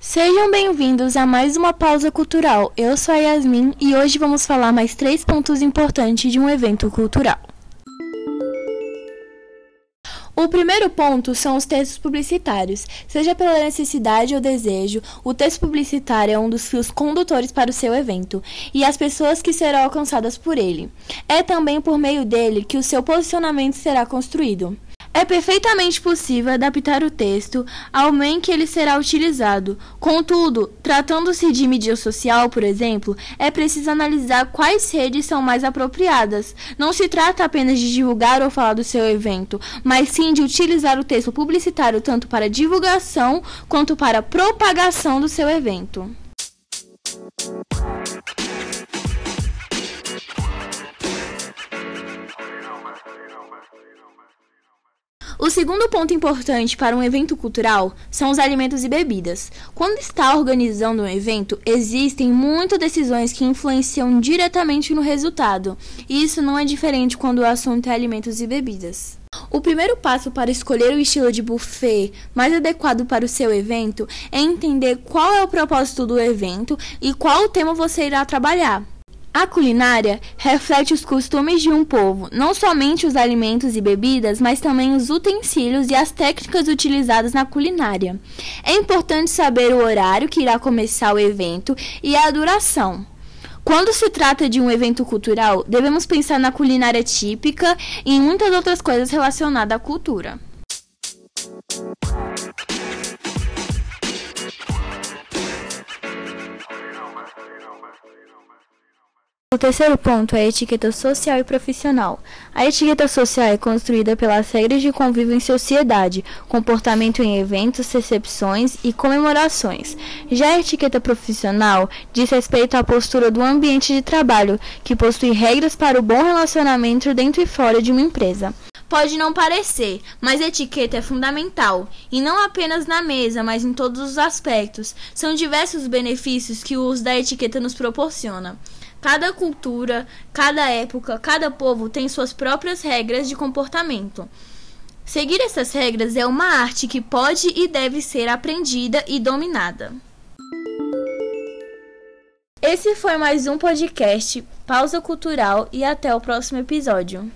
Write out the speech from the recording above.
Sejam bem-vindos a mais uma pausa cultural. Eu sou a Yasmin e hoje vamos falar mais três pontos importantes de um evento cultural. Primeiro ponto são os textos publicitários. Seja pela necessidade ou desejo, o texto publicitário é um dos fios condutores para o seu evento e as pessoas que serão alcançadas por ele. É também por meio dele que o seu posicionamento será construído. É perfeitamente possível adaptar o texto ao meio em que ele será utilizado. Contudo, tratando-se de mídia social, por exemplo, é preciso analisar quais redes são mais apropriadas. Não se trata apenas de divulgar ou falar do seu evento, mas sim de utilizar o texto publicitário tanto para divulgação quanto para propagação do seu evento. O segundo ponto importante para um evento cultural são os alimentos e bebidas. Quando está organizando um evento, existem muitas decisões que influenciam diretamente no resultado, e isso não é diferente quando o assunto é alimentos e bebidas. O primeiro passo para escolher o estilo de buffet mais adequado para o seu evento é entender qual é o propósito do evento e qual tema você irá trabalhar. A culinária reflete os costumes de um povo, não somente os alimentos e bebidas, mas também os utensílios e as técnicas utilizadas na culinária. É importante saber o horário que irá começar o evento e a duração. Quando se trata de um evento cultural, devemos pensar na culinária típica e em muitas outras coisas relacionadas à cultura. O terceiro ponto é a etiqueta social e profissional. A etiqueta social é construída pelas regras de convívio em sociedade, comportamento em eventos, recepções e comemorações. Já a etiqueta profissional diz respeito à postura do ambiente de trabalho, que possui regras para o bom relacionamento dentro e fora de uma empresa. Pode não parecer, mas etiqueta é fundamental, e não apenas na mesa, mas em todos os aspectos. São diversos os benefícios que o uso da etiqueta nos proporciona. Cada cultura, cada época, cada povo tem suas próprias regras de comportamento. Seguir essas regras é uma arte que pode e deve ser aprendida e dominada. Esse foi mais um podcast Pausa Cultural e até o próximo episódio.